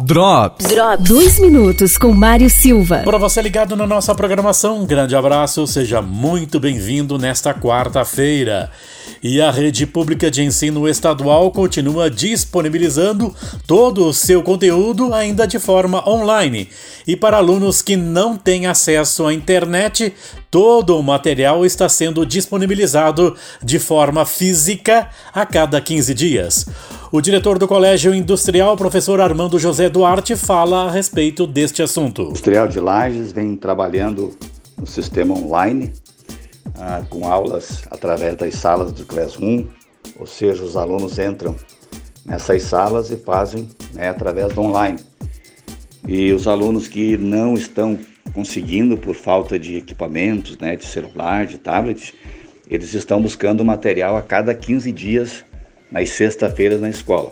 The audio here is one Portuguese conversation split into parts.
Drops. Drops. Dois minutos com Mário Silva. Para você ligado na nossa programação, um grande abraço, seja muito bem-vindo nesta quarta-feira. E a rede pública de ensino estadual continua disponibilizando todo o seu conteúdo ainda de forma online. E para alunos que não têm acesso à internet, todo o material está sendo disponibilizado de forma física a cada 15 dias. O diretor do Colégio Industrial, professor Armando José Duarte, fala a respeito deste assunto. O Industrial de Lages vem trabalhando no sistema online, ah, com aulas através das salas do Classroom, ou seja, os alunos entram nessas salas e fazem né, através do online. E os alunos que não estão conseguindo por falta de equipamentos, né, de celular, de tablet, eles estão buscando material a cada 15 dias nas sextas-feiras na escola.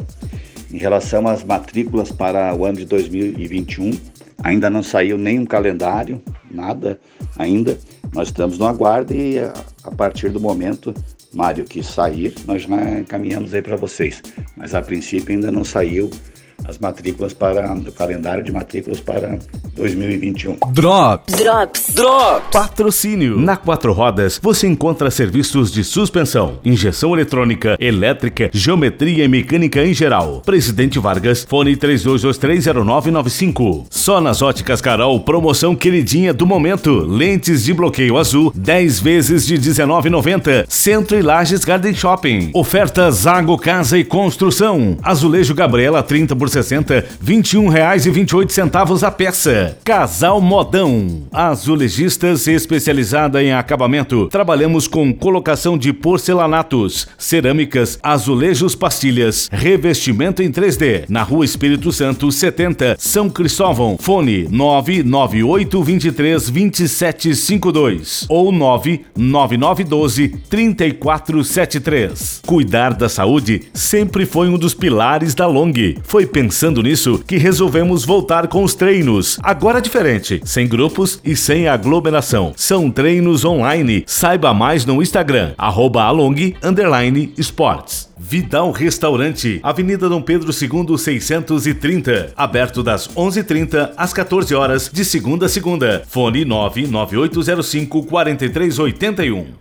Em relação às matrículas para o ano de 2021, ainda não saiu nenhum calendário, nada ainda. Nós estamos no aguardo e a, partir do momento, Mário, que sair, nós já encaminhamos aí para vocês. Mas a princípio ainda não saiu as matrículas para o calendário de matrículas para 2021. Drops. Drops. Drops. Patrocínio. Na Quatro Rodas você encontra serviços de suspensão, injeção eletrônica, elétrica, geometria e mecânica em geral. Presidente Vargas, fone 32230995. Só nas óticas Carol, promoção queridinha do momento. Lentes de bloqueio azul, 10 vezes de 19,90. Centro e Lages Garden Shopping. Oferta Zago Casa e Construção. Azulejo Gabriela 30 por 60, R$ 21,28 a peça. Casal Modão. Azulejistas especializada em acabamento. Trabalhamos com colocação de porcelanatos, cerâmicas, azulejos pastilhas, revestimento em 3D. Na Rua Espírito Santo, 70, São Cristóvão. Fone 998 23 2752 ou 99912 3473. Cuidar da saúde sempre foi um dos pilares da Long. Foi pensando nisso que resolvemos voltar com os treinos. Agora é diferente, sem grupos e sem aglomeração. São treinos online. Saiba mais no Instagram, arroba along, esportes. Vidal Restaurante, Avenida Dom Pedro II 630, aberto das 11:30 às 14 horas de segunda a segunda. Fone 99805 4381.